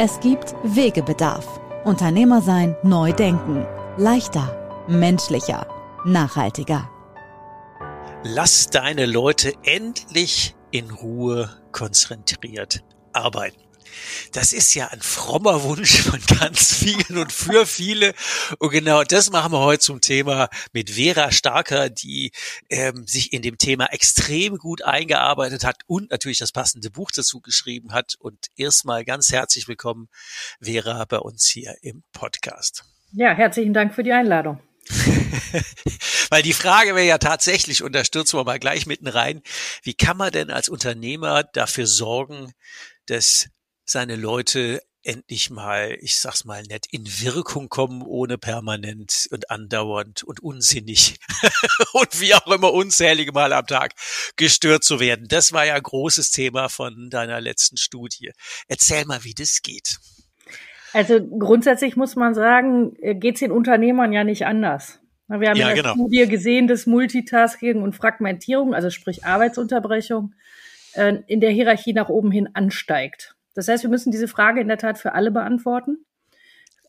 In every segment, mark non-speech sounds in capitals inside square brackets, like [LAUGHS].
Es gibt Wegebedarf. Unternehmer sein, neu denken. Leichter, menschlicher, nachhaltiger. Lass deine Leute endlich in Ruhe konzentriert arbeiten. Das ist ja ein frommer Wunsch von ganz vielen und für viele. Und genau das machen wir heute zum Thema mit Vera Starker, die ähm, sich in dem Thema extrem gut eingearbeitet hat und natürlich das passende Buch dazu geschrieben hat. Und erstmal ganz herzlich willkommen, Vera, bei uns hier im Podcast. Ja, herzlichen Dank für die Einladung. [LAUGHS] Weil die Frage wäre ja tatsächlich, und da stürzen wir mal gleich mitten rein, wie kann man denn als Unternehmer dafür sorgen, dass seine Leute endlich mal, ich sag's mal nett, in Wirkung kommen, ohne permanent und andauernd und unsinnig [LAUGHS] und wie auch immer unzählige Mal am Tag gestört zu werden. Das war ja ein großes Thema von deiner letzten Studie. Erzähl mal, wie das geht. Also grundsätzlich muss man sagen, äh, geht's den Unternehmern ja nicht anders. Wir haben ja, in der genau. Studie gesehen, dass Multitasking und Fragmentierung, also sprich Arbeitsunterbrechung, äh, in der Hierarchie nach oben hin ansteigt. Das heißt, wir müssen diese Frage in der Tat für alle beantworten,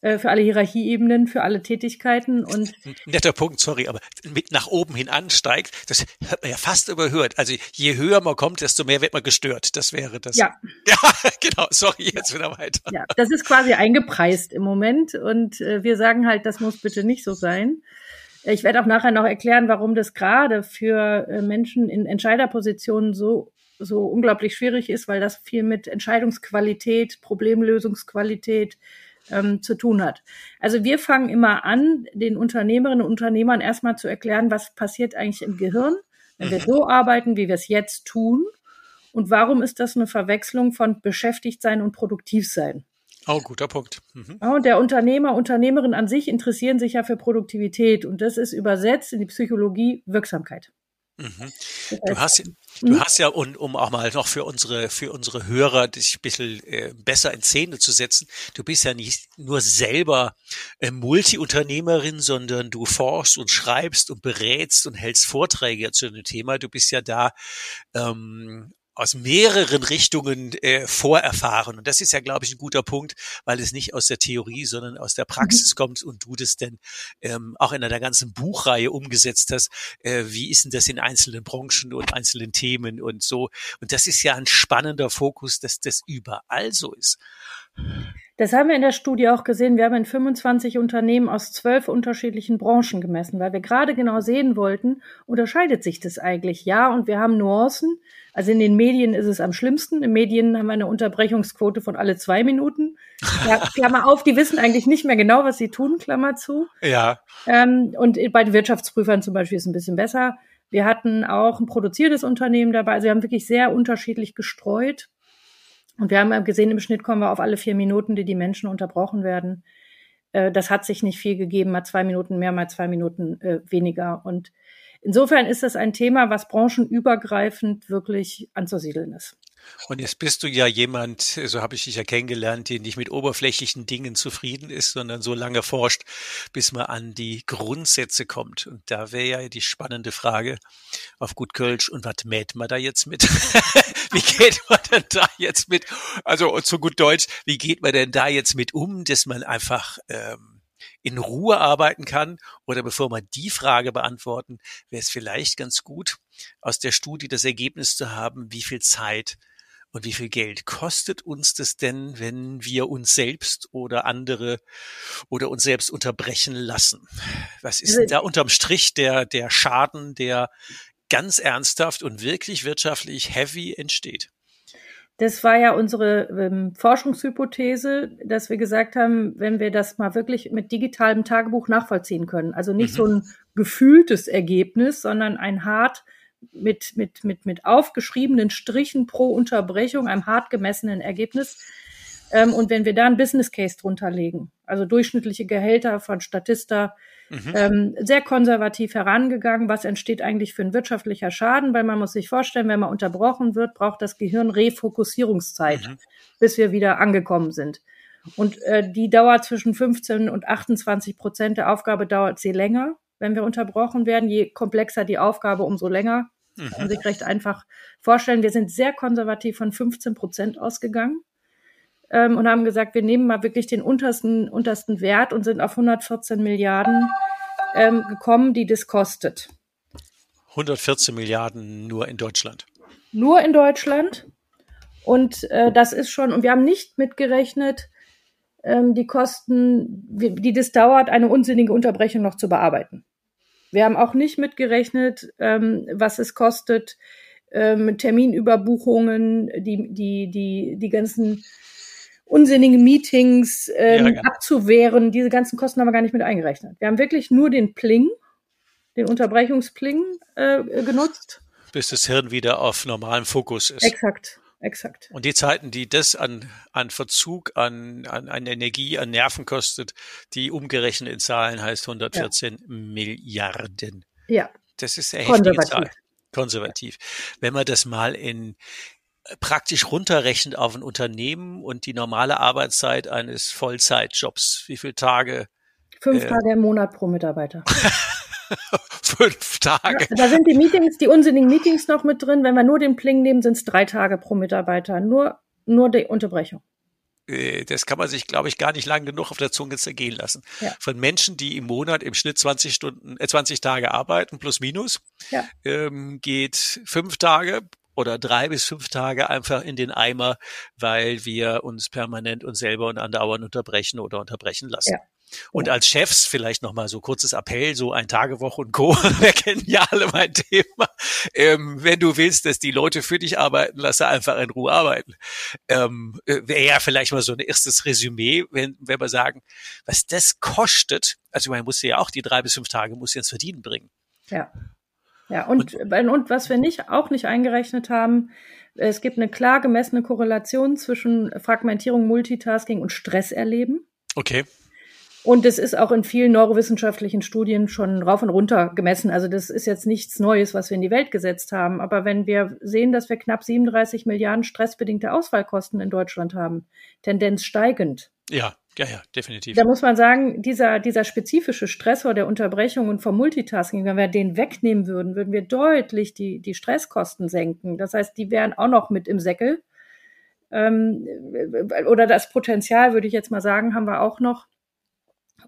äh, für alle Hierarchieebenen, für alle Tätigkeiten und [LAUGHS] netter Punkt, sorry, aber mit nach oben hin ansteigt, das hat man ja fast überhört. Also je höher man kommt, desto mehr wird man gestört. Das wäre das. Ja, [LAUGHS] ja genau. Sorry, jetzt wieder weiter. Ja, das ist quasi eingepreist im Moment und äh, wir sagen halt, das muss bitte nicht so sein. Ich werde auch nachher noch erklären, warum das gerade für äh, Menschen in Entscheiderpositionen so so unglaublich schwierig ist, weil das viel mit Entscheidungsqualität, Problemlösungsqualität ähm, zu tun hat. Also wir fangen immer an, den Unternehmerinnen und Unternehmern erstmal zu erklären, was passiert eigentlich im Gehirn, wenn wir mhm. so arbeiten, wie wir es jetzt tun. Und warum ist das eine Verwechslung von beschäftigt sein und produktiv sein? Oh, guter Punkt. Mhm. Ja, und der Unternehmer, Unternehmerin an sich interessieren sich ja für Produktivität und das ist übersetzt in die Psychologie Wirksamkeit. Mhm. Du hast, du mhm. hast ja, und um auch mal noch für unsere, für unsere Hörer dich ein bisschen äh, besser in Szene zu setzen, du bist ja nicht nur selber äh, Multi-Unternehmerin, sondern du forschst und schreibst und berätst und hältst Vorträge zu dem Thema. Du bist ja da ähm, aus mehreren Richtungen äh, vorerfahren. Und das ist ja, glaube ich, ein guter Punkt, weil es nicht aus der Theorie, sondern aus der Praxis mhm. kommt und du das denn ähm, auch in einer ganzen Buchreihe umgesetzt hast. Äh, wie ist denn das in einzelnen Branchen und einzelnen Themen und so? Und das ist ja ein spannender Fokus, dass das überall so ist. Das haben wir in der Studie auch gesehen. Wir haben in 25 Unternehmen aus zwölf unterschiedlichen Branchen gemessen, weil wir gerade genau sehen wollten, unterscheidet sich das eigentlich? Ja, und wir haben Nuancen. Also in den Medien ist es am schlimmsten. In Medien haben wir eine Unterbrechungsquote von alle zwei Minuten. Ja, Klammer auf, die wissen eigentlich nicht mehr genau, was sie tun, Klammer zu. Ja. Ähm, und bei den Wirtschaftsprüfern zum Beispiel ist es ein bisschen besser. Wir hatten auch ein produzierendes Unternehmen dabei. Also wir haben wirklich sehr unterschiedlich gestreut. Und wir haben gesehen, im Schnitt kommen wir auf alle vier Minuten, die die Menschen unterbrochen werden. Äh, das hat sich nicht viel gegeben, mal zwei Minuten mehr, mal zwei Minuten äh, weniger. Und insofern ist das ein Thema, was branchenübergreifend wirklich anzusiedeln ist. Und jetzt bist du ja jemand, so habe ich dich ja kennengelernt, der nicht mit oberflächlichen Dingen zufrieden ist, sondern so lange forscht, bis man an die Grundsätze kommt. Und da wäre ja die spannende Frage auf gut Kölsch, und was mäht man da jetzt mit? [LAUGHS] wie geht man denn da jetzt mit? Also zu gut Deutsch, wie geht man denn da jetzt mit um, dass man einfach ähm, in Ruhe arbeiten kann? Oder bevor wir die Frage beantworten, wäre es vielleicht ganz gut, aus der Studie das Ergebnis zu haben, wie viel Zeit Und wie viel Geld kostet uns das denn, wenn wir uns selbst oder andere oder uns selbst unterbrechen lassen? Was ist denn da unterm Strich der, der Schaden, der ganz ernsthaft und wirklich wirtschaftlich heavy entsteht? Das war ja unsere ähm, Forschungshypothese, dass wir gesagt haben, wenn wir das mal wirklich mit digitalem Tagebuch nachvollziehen können, also nicht mhm. so ein gefühltes Ergebnis, sondern ein hart mit, mit, mit, mit aufgeschriebenen Strichen pro Unterbrechung, einem hart gemessenen Ergebnis. Ähm, und wenn wir da einen Business Case drunter legen, also durchschnittliche Gehälter von Statista, mhm. ähm, sehr konservativ herangegangen, was entsteht eigentlich für ein wirtschaftlicher Schaden, weil man muss sich vorstellen, wenn man unterbrochen wird, braucht das Gehirn Refokussierungszeit, mhm. bis wir wieder angekommen sind. Und äh, die dauert zwischen 15 und 28 Prozent der Aufgabe dauert sie länger wenn wir unterbrochen werden. Je komplexer die Aufgabe, umso länger. Mhm. Kann man sich recht einfach vorstellen. Wir sind sehr konservativ von 15 Prozent ausgegangen ähm, und haben gesagt, wir nehmen mal wirklich den untersten, untersten Wert und sind auf 114 Milliarden ähm, gekommen, die das kostet. 114 Milliarden nur in Deutschland. Nur in Deutschland. Und äh, das ist schon, und wir haben nicht mitgerechnet, ähm, die Kosten, die das dauert, eine unsinnige Unterbrechung noch zu bearbeiten. Wir haben auch nicht mitgerechnet, ähm, was es kostet, ähm, Terminüberbuchungen, die, die, die, die ganzen unsinnigen Meetings ähm, ja, abzuwehren. Diese ganzen Kosten haben wir gar nicht mit eingerechnet. Wir haben wirklich nur den Pling, den Unterbrechungspling äh, genutzt. Bis das Hirn wieder auf normalem Fokus ist. Exakt exakt. Und die Zeiten, die das an, an Verzug, an, an, an Energie, an Nerven kostet, die umgerechnet in Zahlen heißt 114 ja. Milliarden. Ja. Das ist eine heftige Zahl. Konservativ. Wenn man das mal in äh, praktisch runterrechnet auf ein Unternehmen und die normale Arbeitszeit eines Vollzeitjobs, wie viele Tage? Fünf äh, Tage im Monat pro Mitarbeiter. [LAUGHS] [LAUGHS] fünf Tage. Ja, da sind die Meetings, die unsinnigen Meetings noch mit drin. Wenn wir nur den Pling nehmen, sind es drei Tage pro Mitarbeiter. Nur, nur die Unterbrechung. Äh, das kann man sich, glaube ich, gar nicht lang genug auf der Zunge zergehen lassen. Ja. Von Menschen, die im Monat im Schnitt 20 Stunden, äh, 20 Tage arbeiten, plus minus, ja. ähm, geht fünf Tage oder drei bis fünf Tage einfach in den Eimer, weil wir uns permanent uns selber und andauernd unterbrechen oder unterbrechen lassen. Ja. Und als Chefs vielleicht nochmal so kurzes Appell, so ein Tagewoche und Co. [LAUGHS] Wir kennen ja alle mein Thema. Ähm, wenn du willst, dass die Leute für dich arbeiten, lasse einfach in Ruhe arbeiten. Ähm, äh, Wäre ja vielleicht mal so ein erstes Resümee, wenn, wenn wir sagen, was das kostet. Also man muss ja auch die drei bis fünf Tage muss ins Verdienen bringen. Ja. Ja, und, und, und was wir nicht, auch nicht eingerechnet haben, es gibt eine klar gemessene Korrelation zwischen Fragmentierung, Multitasking und Stresserleben. Okay. Und es ist auch in vielen neurowissenschaftlichen Studien schon rauf und runter gemessen. Also das ist jetzt nichts Neues, was wir in die Welt gesetzt haben. Aber wenn wir sehen, dass wir knapp 37 Milliarden stressbedingte Ausfallkosten in Deutschland haben, Tendenz steigend. Ja, ja, ja, definitiv. Da muss man sagen, dieser, dieser spezifische Stressor der Unterbrechung und vom Multitasking, wenn wir den wegnehmen würden, würden wir deutlich die, die Stresskosten senken. Das heißt, die wären auch noch mit im Säckel. Ähm, oder das Potenzial, würde ich jetzt mal sagen, haben wir auch noch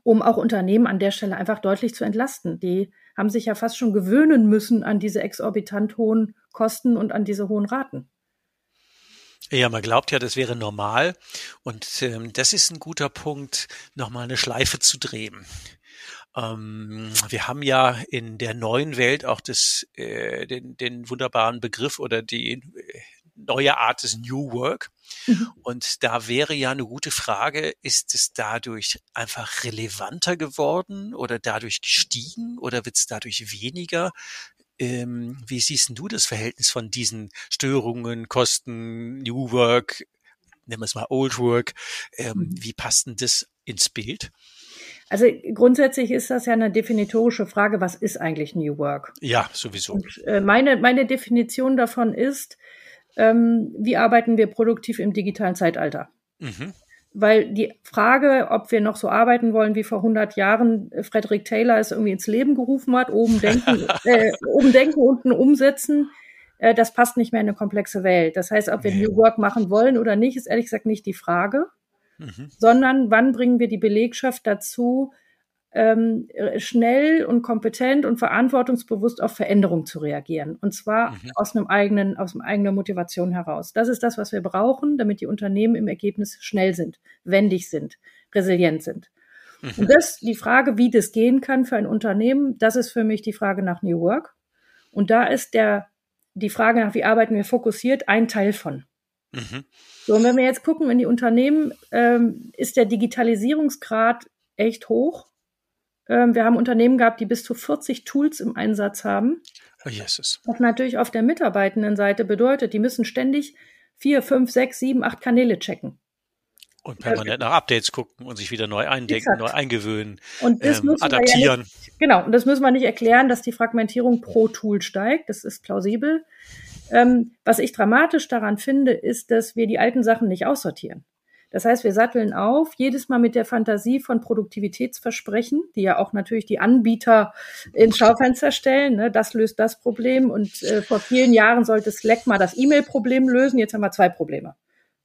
um auch Unternehmen an der Stelle einfach deutlich zu entlasten. Die haben sich ja fast schon gewöhnen müssen an diese exorbitant hohen Kosten und an diese hohen Raten. Ja, man glaubt ja, das wäre normal. Und ähm, das ist ein guter Punkt, nochmal eine Schleife zu drehen. Ähm, wir haben ja in der neuen Welt auch das, äh, den, den wunderbaren Begriff oder die äh, neue Art des New Work. Mhm. Und da wäre ja eine gute Frage, ist es dadurch einfach relevanter geworden oder dadurch gestiegen oder wird es dadurch weniger? Ähm, wie siehst du das Verhältnis von diesen Störungen, Kosten, New Work, nennen wir es mal Old Work? Ähm, mhm. Wie passt denn das ins Bild? Also grundsätzlich ist das ja eine definitorische Frage, was ist eigentlich New Work? Ja, sowieso. Und, äh, meine, meine Definition davon ist, ähm, wie arbeiten wir produktiv im digitalen Zeitalter? Mhm. Weil die Frage, ob wir noch so arbeiten wollen wie vor 100 Jahren, äh, Frederick Taylor es irgendwie ins Leben gerufen hat, oben denken, [LAUGHS] äh, oben denken, unten umsetzen, äh, das passt nicht mehr in eine komplexe Welt. Das heißt, ob wir nee. New Work machen wollen oder nicht, ist ehrlich gesagt nicht die Frage, mhm. sondern wann bringen wir die Belegschaft dazu, ähm, schnell und kompetent und verantwortungsbewusst auf Veränderung zu reagieren. Und zwar mhm. aus einem eigenen, aus einer eigenen Motivation heraus. Das ist das, was wir brauchen, damit die Unternehmen im Ergebnis schnell sind, wendig sind, resilient sind. Mhm. Und das, die Frage, wie das gehen kann für ein Unternehmen, das ist für mich die Frage nach New Work. Und da ist der, die Frage nach, wie arbeiten wir fokussiert, ein Teil von. Mhm. So, und wenn wir jetzt gucken in die Unternehmen, ähm, ist der Digitalisierungsgrad echt hoch. Ähm, wir haben Unternehmen gehabt, die bis zu 40 Tools im Einsatz haben. Oh, Jesus. Was natürlich auf der Mitarbeitendenseite bedeutet, die müssen ständig vier, fünf, sechs, sieben, acht Kanäle checken. Und permanent nach Updates gucken und sich wieder neu eindenken, Exakt. neu eingewöhnen, und das ähm, adaptieren. Ja nicht, genau, und das müssen wir nicht erklären, dass die Fragmentierung pro Tool steigt. Das ist plausibel. Ähm, was ich dramatisch daran finde, ist, dass wir die alten Sachen nicht aussortieren. Das heißt, wir satteln auf, jedes Mal mit der Fantasie von Produktivitätsversprechen, die ja auch natürlich die Anbieter ins Schaufenster stellen. Ne? Das löst das Problem. Und äh, vor vielen Jahren sollte Slack mal das E-Mail-Problem lösen. Jetzt haben wir zwei Probleme.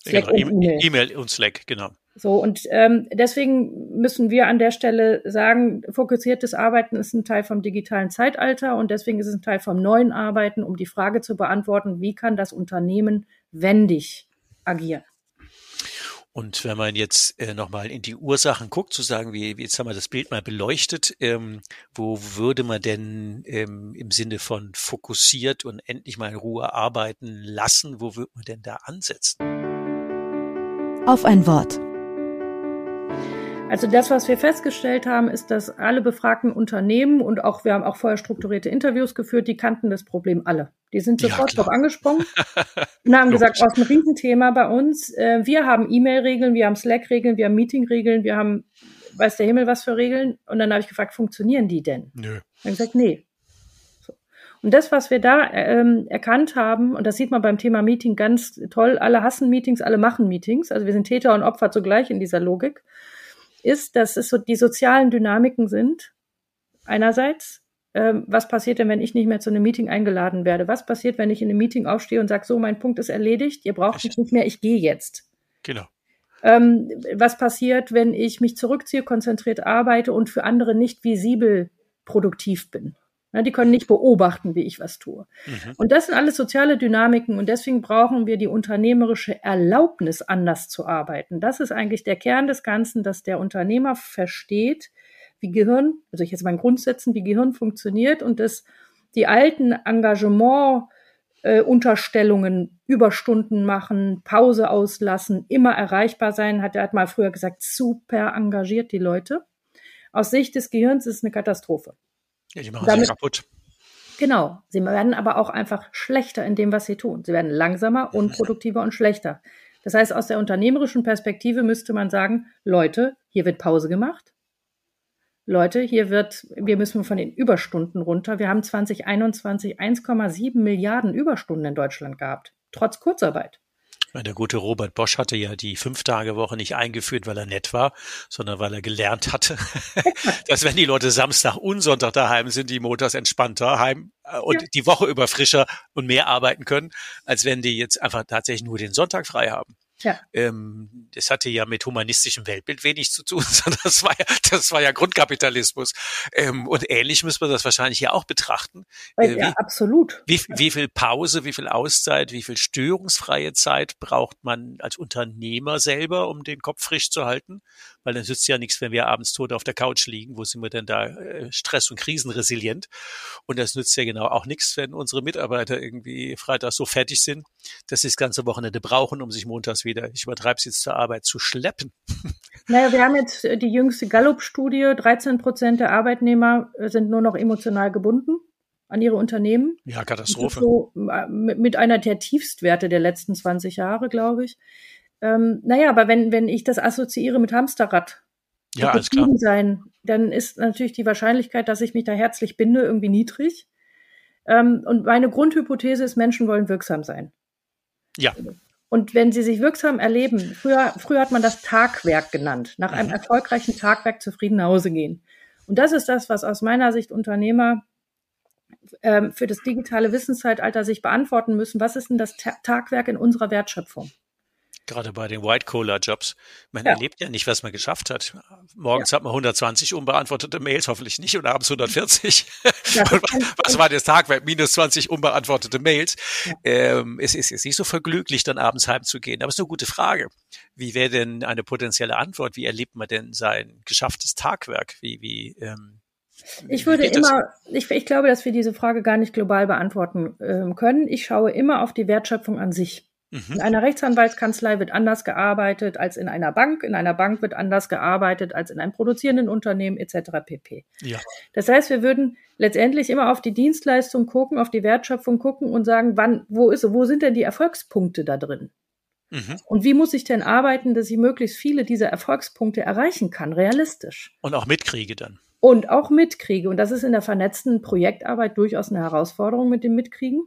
Slack genau, und E-Mail. E-Mail und Slack, genau. So, und ähm, deswegen müssen wir an der Stelle sagen, fokussiertes Arbeiten ist ein Teil vom digitalen Zeitalter und deswegen ist es ein Teil vom neuen Arbeiten, um die Frage zu beantworten, wie kann das Unternehmen wendig agieren? Und wenn man jetzt äh, nochmal in die Ursachen guckt, zu sagen, wie, jetzt haben wir das Bild mal beleuchtet, ähm, wo würde man denn ähm, im Sinne von fokussiert und endlich mal in Ruhe arbeiten lassen, wo würde man denn da ansetzen? Auf ein Wort. Also das, was wir festgestellt haben, ist, dass alle befragten Unternehmen und auch wir haben auch vorher strukturierte Interviews geführt, die kannten das Problem alle. Die sind sofort ja, drauf angesprungen [LAUGHS] und haben gesagt, oh, ist ein Riesenthema bei uns. Äh, wir haben E-Mail-Regeln, wir haben Slack-Regeln, wir haben Meeting-Regeln, wir haben weiß der Himmel was für Regeln. Und dann habe ich gefragt, funktionieren die denn? Nö. Dann gesagt, nee. So. Und das, was wir da ähm, erkannt haben, und das sieht man beim Thema Meeting ganz toll, alle hassen Meetings, alle machen Meetings. Also wir sind Täter und Opfer zugleich in dieser Logik ist, dass es so die sozialen Dynamiken sind. Einerseits, ähm, was passiert denn, wenn ich nicht mehr zu einem Meeting eingeladen werde? Was passiert, wenn ich in einem Meeting aufstehe und sage, so, mein Punkt ist erledigt, ihr braucht mich nicht mehr, ich gehe jetzt. Genau. Ähm, was passiert, wenn ich mich zurückziehe, konzentriert arbeite und für andere nicht visibel produktiv bin? Ja, die können nicht beobachten, wie ich was tue. Mhm. Und das sind alles soziale Dynamiken und deswegen brauchen wir die unternehmerische Erlaubnis, anders zu arbeiten. Das ist eigentlich der Kern des Ganzen, dass der Unternehmer versteht, wie Gehirn, also ich jetzt mal in Grundsätzen, wie Gehirn funktioniert und dass die alten Engagement äh, Unterstellungen, Überstunden machen, Pause auslassen, immer erreichbar sein, hat er hat mal früher gesagt, super engagiert die Leute. Aus Sicht des Gehirns ist es eine Katastrophe. Ja, die machen Damit, sich kaputt. Genau. Sie werden aber auch einfach schlechter in dem, was sie tun. Sie werden langsamer, unproduktiver und schlechter. Das heißt, aus der unternehmerischen Perspektive müsste man sagen, Leute, hier wird Pause gemacht. Leute, hier wird, wir müssen von den Überstunden runter. Wir haben 2021 1,7 Milliarden Überstunden in Deutschland gehabt, trotz Kurzarbeit. Der gute Robert Bosch hatte ja die Fünf-Tage-Woche nicht eingeführt, weil er nett war, sondern weil er gelernt hatte, [LAUGHS] dass wenn die Leute Samstag und Sonntag daheim sind, die montags entspannter heim äh, und ja. die Woche über frischer und mehr arbeiten können, als wenn die jetzt einfach tatsächlich nur den Sonntag frei haben. Ja. Ähm, das hatte ja mit humanistischem Weltbild wenig zu tun, [LAUGHS] sondern das war ja, das war ja Grundkapitalismus. Ähm, und ähnlich müssen wir das wahrscheinlich ja auch betrachten. Äh, wie, ja, absolut. Wie, wie viel Pause, wie viel Auszeit, wie viel störungsfreie Zeit braucht man als Unternehmer selber, um den Kopf frisch zu halten? Weil dann nützt ja nichts, wenn wir abends tot auf der Couch liegen. Wo sind wir denn da äh, stress- und krisenresilient? Und das nützt ja genau auch nichts, wenn unsere Mitarbeiter irgendwie Freitag so fertig sind, dass sie das ganze Wochenende brauchen, um sich montags wieder, ich übertreibe es jetzt zur Arbeit, zu schleppen. [LAUGHS] Naja, wir haben jetzt äh, die jüngste Gallup-Studie. 13 Prozent der Arbeitnehmer äh, sind nur noch emotional gebunden an ihre Unternehmen. Ja, Katastrophe. So, äh, mit einer der Tiefstwerte der letzten 20 Jahre, glaube ich. Ähm, naja, aber wenn, wenn ich das assoziiere mit Hamsterrad, ja, alles klar. sein, dann ist natürlich die Wahrscheinlichkeit, dass ich mich da herzlich binde, irgendwie niedrig. Ähm, und meine Grundhypothese ist, Menschen wollen wirksam sein. Ja. Und wenn sie sich wirksam erleben, früher, früher hat man das Tagwerk genannt, nach einem mhm. erfolgreichen Tagwerk zufrieden nach Hause gehen. Und das ist das, was aus meiner Sicht Unternehmer ähm, für das digitale Wissenszeitalter sich beantworten müssen. Was ist denn das Ta Tagwerk in unserer Wertschöpfung? Gerade bei den White-Collar-Jobs. Man ja. erlebt ja nicht, was man geschafft hat. Morgens ja. hat man 120 unbeantwortete Mails, hoffentlich nicht, [LAUGHS] [LAUGHS] und abends 140. was war das Tagwerk? Minus 20 unbeantwortete Mails. Ähm, es ist jetzt nicht so verglücklich, dann abends heimzugehen. Aber es ist eine gute Frage. Wie wäre denn eine potenzielle Antwort? Wie erlebt man denn sein geschafftes Tagwerk? Wie, wie, ähm, ich würde immer, ich, ich glaube, dass wir diese Frage gar nicht global beantworten äh, können. Ich schaue immer auf die Wertschöpfung an sich. Mhm. In einer Rechtsanwaltskanzlei wird anders gearbeitet als in einer Bank. In einer Bank wird anders gearbeitet als in einem produzierenden Unternehmen etc. pp. Ja. Das heißt, wir würden letztendlich immer auf die Dienstleistung gucken, auf die Wertschöpfung gucken und sagen, wann, wo ist, wo sind denn die Erfolgspunkte da drin? Mhm. Und wie muss ich denn arbeiten, dass ich möglichst viele dieser Erfolgspunkte erreichen kann, realistisch? Und auch mitkriege dann. Und auch mitkriege. Und das ist in der vernetzten Projektarbeit durchaus eine Herausforderung mit dem Mitkriegen.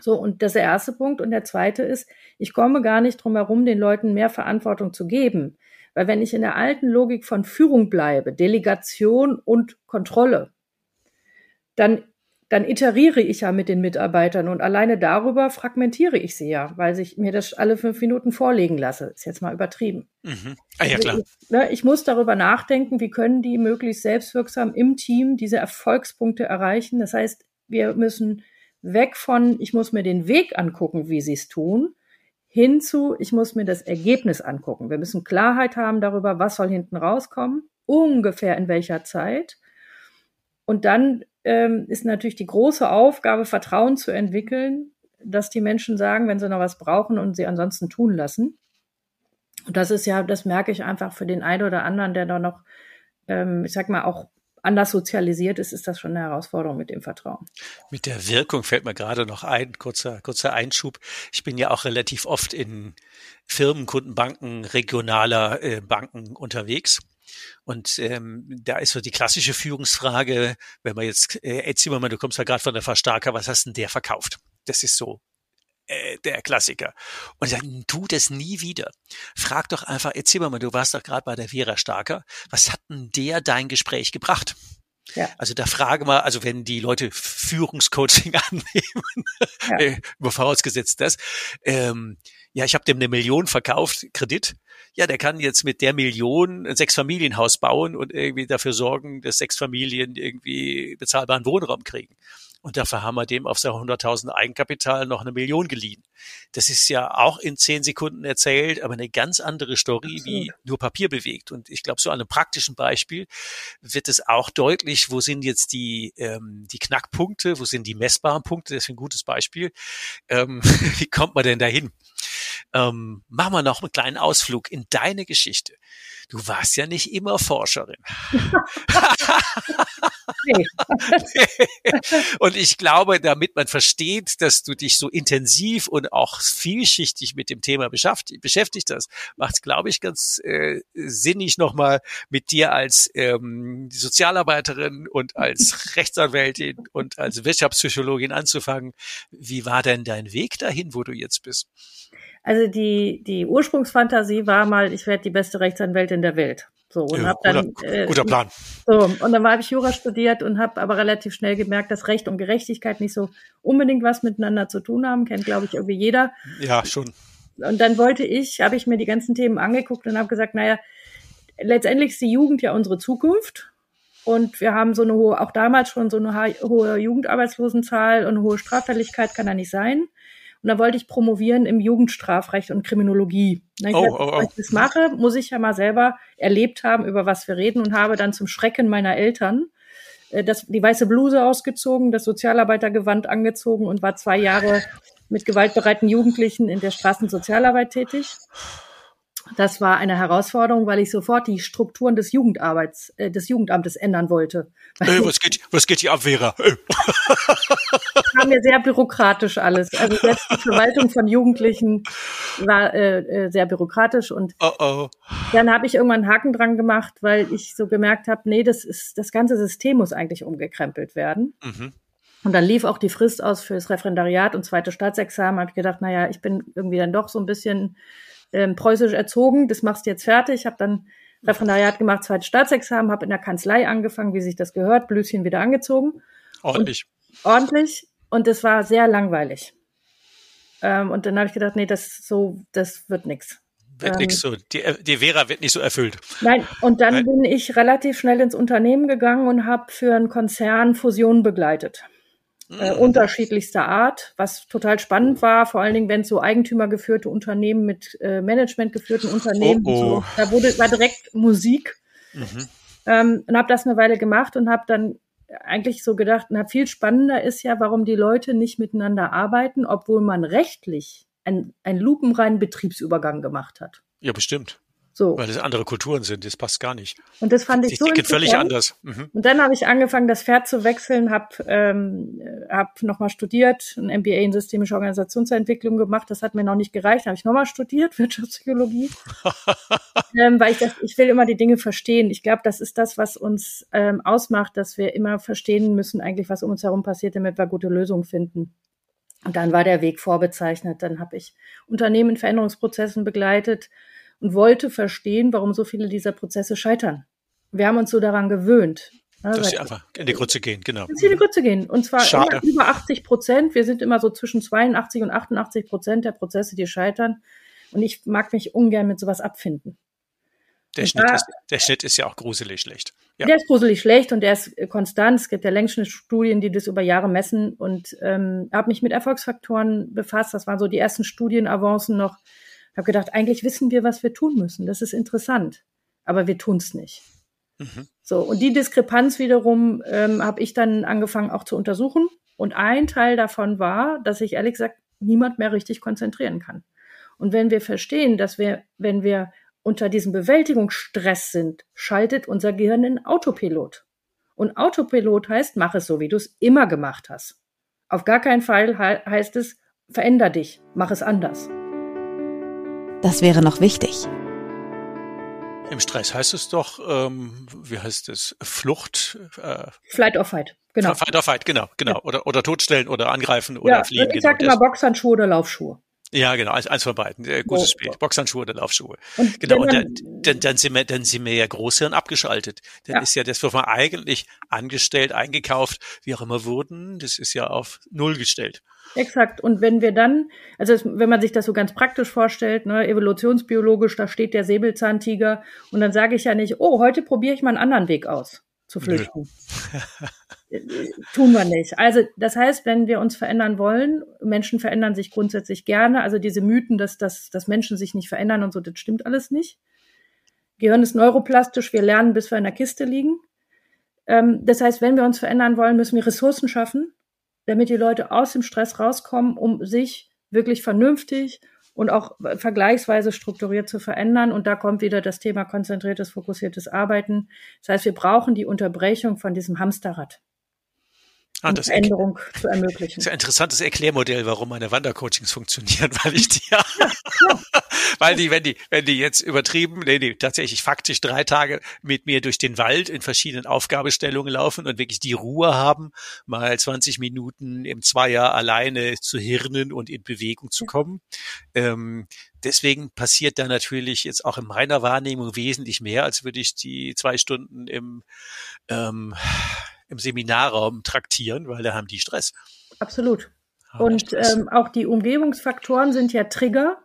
So, und das ist der erste Punkt. Und der zweite ist, ich komme gar nicht drum herum, den Leuten mehr Verantwortung zu geben. Weil wenn ich in der alten Logik von Führung bleibe, Delegation und Kontrolle, dann, dann iteriere ich ja mit den Mitarbeitern und alleine darüber fragmentiere ich sie ja, weil ich mir das alle fünf Minuten vorlegen lasse. Ist jetzt mal übertrieben. Mhm. Ah, ja, klar. Also ich, ne, ich muss darüber nachdenken, wie können die möglichst selbstwirksam im Team diese Erfolgspunkte erreichen. Das heißt, wir müssen weg von, ich muss mir den Weg angucken, wie sie es tun, hin zu, ich muss mir das Ergebnis angucken. Wir müssen Klarheit haben darüber, was soll hinten rauskommen, ungefähr in welcher Zeit. Und dann ähm, ist natürlich die große Aufgabe, Vertrauen zu entwickeln, dass die Menschen sagen, wenn sie noch was brauchen und sie ansonsten tun lassen. Und das ist ja, das merke ich einfach für den einen oder anderen, der da noch, ähm, ich sag mal, auch anders sozialisiert ist, ist das schon eine Herausforderung mit dem Vertrauen. Mit der Wirkung fällt mir gerade noch ein, kurzer, kurzer Einschub. Ich bin ja auch relativ oft in Firmen, Kundenbanken, regionaler äh, Banken unterwegs. Und ähm, da ist so die klassische Führungsfrage, wenn man jetzt, äh, erzähl mal, du kommst ja gerade von der Verstärker, was hast denn der verkauft? Das ist so äh, der Klassiker. Und dann tu das nie wieder. Frag doch einfach, erzähl mal, du warst doch gerade bei der Vera Starker. Was hat denn der dein Gespräch gebracht? Ja. Also da frage mal, also wenn die Leute Führungscoaching [LAUGHS] annehmen, ja. äh, vorausgesetzt das, ähm, ja, ich habe dem eine Million verkauft, Kredit. Ja, der kann jetzt mit der Million ein Sechsfamilienhaus bauen und irgendwie dafür sorgen, dass sechs Familien irgendwie bezahlbaren Wohnraum kriegen. Und dafür haben wir dem auf sein 100.000 Eigenkapital noch eine Million geliehen. Das ist ja auch in zehn Sekunden erzählt, aber eine ganz andere Story, wie nur Papier bewegt. Und ich glaube, so an einem praktischen Beispiel wird es auch deutlich, wo sind jetzt die, ähm, die Knackpunkte, wo sind die messbaren Punkte. Das ist ein gutes Beispiel. Ähm, [LAUGHS] wie kommt man denn dahin? Ähm, machen wir noch einen kleinen Ausflug in deine Geschichte. Du warst ja nicht immer Forscherin. [LAUGHS] [LAUGHS] und ich glaube, damit man versteht, dass du dich so intensiv und auch vielschichtig mit dem Thema beschäftigt hast, macht es, glaube ich, ganz äh, sinnig nochmal mit dir als ähm, Sozialarbeiterin und als [LAUGHS] Rechtsanwältin und als Wirtschaftspsychologin anzufangen. Wie war denn dein Weg dahin, wo du jetzt bist? Also die, die Ursprungsfantasie war mal, ich werde die beste Rechtsanwältin der Welt. So, und ja, hab dann, guter, äh, guter Plan. So, und dann habe ich Jura studiert und habe aber relativ schnell gemerkt, dass Recht und Gerechtigkeit nicht so unbedingt was miteinander zu tun haben. Kennt, glaube ich, irgendwie jeder. Ja, schon. Und dann wollte ich, habe ich mir die ganzen Themen angeguckt und habe gesagt, naja, letztendlich ist die Jugend ja unsere Zukunft. Und wir haben so eine hohe, auch damals schon so eine hohe Jugendarbeitslosenzahl und eine hohe Straffälligkeit kann da nicht sein. Und da wollte ich promovieren im Jugendstrafrecht und Kriminologie. Na, ich oh, weiß, oh, oh. ich das mache, muss ich ja mal selber erlebt haben, über was wir reden und habe dann zum Schrecken meiner Eltern äh, das, die weiße Bluse ausgezogen, das Sozialarbeitergewand angezogen und war zwei Jahre mit gewaltbereiten Jugendlichen in der Straßensozialarbeit tätig. Das war eine Herausforderung, weil ich sofort die Strukturen des Jugendarbeits, äh, des Jugendamtes ändern wollte. Äh, was geht, was geht die Abwehrer? Äh. War mir sehr bürokratisch alles. Also selbst die Verwaltung von Jugendlichen war äh, äh, sehr bürokratisch und oh oh. dann habe ich irgendwann einen Haken dran gemacht, weil ich so gemerkt habe, nee, das ist das ganze System muss eigentlich umgekrempelt werden. Mhm. Und dann lief auch die Frist aus fürs Referendariat und zweite Staatsexamen. Habe ich gedacht, naja, ich bin irgendwie dann doch so ein bisschen ähm, preußisch erzogen, das machst du jetzt fertig. Habe dann Referendariat gemacht, zweites Staatsexamen, habe in der Kanzlei angefangen, wie sich das gehört, Blüschen wieder angezogen. Ordentlich. Und, ordentlich. Und es war sehr langweilig. Ähm, und dann habe ich gedacht, nee, das so, das wird nichts. Wird ähm, nichts so, die, die Vera wird nicht so erfüllt. Nein, und dann Nein. bin ich relativ schnell ins Unternehmen gegangen und habe für einen Konzern Fusionen begleitet. Äh, mhm. unterschiedlichster Art, was total spannend war, vor allen Dingen, wenn es so eigentümergeführte Unternehmen mit äh, managementgeführten Unternehmen, oh, oh. So, da wurde war direkt Musik mhm. ähm, und habe das eine Weile gemacht und habe dann eigentlich so gedacht, na viel spannender ist ja, warum die Leute nicht miteinander arbeiten, obwohl man rechtlich einen, einen lupenreinen Betriebsübergang gemacht hat. Ja, bestimmt. So. Weil es andere Kulturen sind, das passt gar nicht. Und das fand ich die so geht völlig anders. Mhm. Und dann habe ich angefangen, das Pferd zu wechseln, habe ähm, hab nochmal studiert, ein MBA in systemische Organisationsentwicklung gemacht. Das hat mir noch nicht gereicht. Habe ich nochmal studiert, [LAUGHS] Wirtschaftspsychologie, [LAUGHS] ähm, weil ich das, ich will immer die Dinge verstehen. Ich glaube, das ist das, was uns ähm, ausmacht, dass wir immer verstehen müssen, eigentlich, was um uns herum passiert, damit wir gute Lösungen finden. Und dann war der Weg vorbezeichnet. Dann habe ich Unternehmen in Veränderungsprozessen begleitet und wollte verstehen, warum so viele dieser Prozesse scheitern. Wir haben uns so daran gewöhnt. Ne, dass sie einfach in die Grütze gehen, genau. Dass sie in die Grütze gehen. Und zwar über 80 Prozent. Wir sind immer so zwischen 82 und 88 Prozent der Prozesse, die scheitern. Und ich mag mich ungern mit sowas abfinden. Der, Schnitt, da, ist, der Schnitt ist ja auch gruselig schlecht. Ja. Der ist gruselig schlecht und der ist konstant. Es gibt ja längst Studien, die das über Jahre messen. Und ähm, habe mich mit Erfolgsfaktoren befasst. Das waren so die ersten Studienavancen noch habe gedacht, eigentlich wissen wir, was wir tun müssen. Das ist interessant, aber wir tun es nicht. Mhm. So, und die Diskrepanz wiederum ähm, habe ich dann angefangen auch zu untersuchen. Und ein Teil davon war, dass ich ehrlich gesagt niemand mehr richtig konzentrieren kann. Und wenn wir verstehen, dass wir, wenn wir unter diesem Bewältigungsstress sind, schaltet unser Gehirn in Autopilot. Und Autopilot heißt, mach es so, wie du es immer gemacht hast. Auf gar keinen Fall heißt es, veränder dich, mach es anders. Das wäre noch wichtig. Im Stress heißt es doch, ähm, wie heißt es, Flucht? Äh, Flight or Fight, genau. Flight or Fight, genau, genau. Ja. Oder, oder totstellen oder angreifen oder ja, fliehen. Ich genau, sage immer Boxhandschuhe oder Laufschuhe. Ja, genau, eins, eins von beiden. Äh, gutes oh, Spiel. Boxhandschuhe oder Laufschuhe. Und genau, und dann, dann, dann, sind wir, dann sind wir ja Großhirn abgeschaltet. Dann ja. ist ja das, was wir eigentlich angestellt, eingekauft, wie auch immer wurden, das ist ja auf Null gestellt. Exakt. Und wenn wir dann, also wenn man sich das so ganz praktisch vorstellt, ne, evolutionsbiologisch, da steht der Säbelzahntiger und dann sage ich ja nicht, oh, heute probiere ich mal einen anderen Weg aus zu flüchten. Äh, tun wir nicht. Also das heißt, wenn wir uns verändern wollen, Menschen verändern sich grundsätzlich gerne. Also diese Mythen, dass, dass, dass Menschen sich nicht verändern und so, das stimmt alles nicht. Gehirn ist neuroplastisch, wir lernen, bis wir in der Kiste liegen. Ähm, das heißt, wenn wir uns verändern wollen, müssen wir Ressourcen schaffen damit die Leute aus dem Stress rauskommen, um sich wirklich vernünftig und auch vergleichsweise strukturiert zu verändern. Und da kommt wieder das Thema konzentriertes, fokussiertes Arbeiten. Das heißt, wir brauchen die Unterbrechung von diesem Hamsterrad ah, das Veränderung zu ermöglichen. Das ist ein interessantes Erklärmodell, warum meine Wandercoachings funktionieren, [LAUGHS] weil ich die ja, ja. weil die, wenn die, wenn die jetzt übertrieben, nee, nee, tatsächlich faktisch drei Tage mit mir durch den Wald in verschiedenen Aufgabestellungen laufen und wirklich die Ruhe haben, mal 20 Minuten im Zweier alleine zu hirnen und in Bewegung zu kommen. Ähm, deswegen passiert da natürlich jetzt auch in meiner Wahrnehmung wesentlich mehr, als würde ich die zwei Stunden im ähm, im Seminarraum traktieren, weil da haben die Stress. Absolut. Und ähm, auch die Umgebungsfaktoren sind ja Trigger.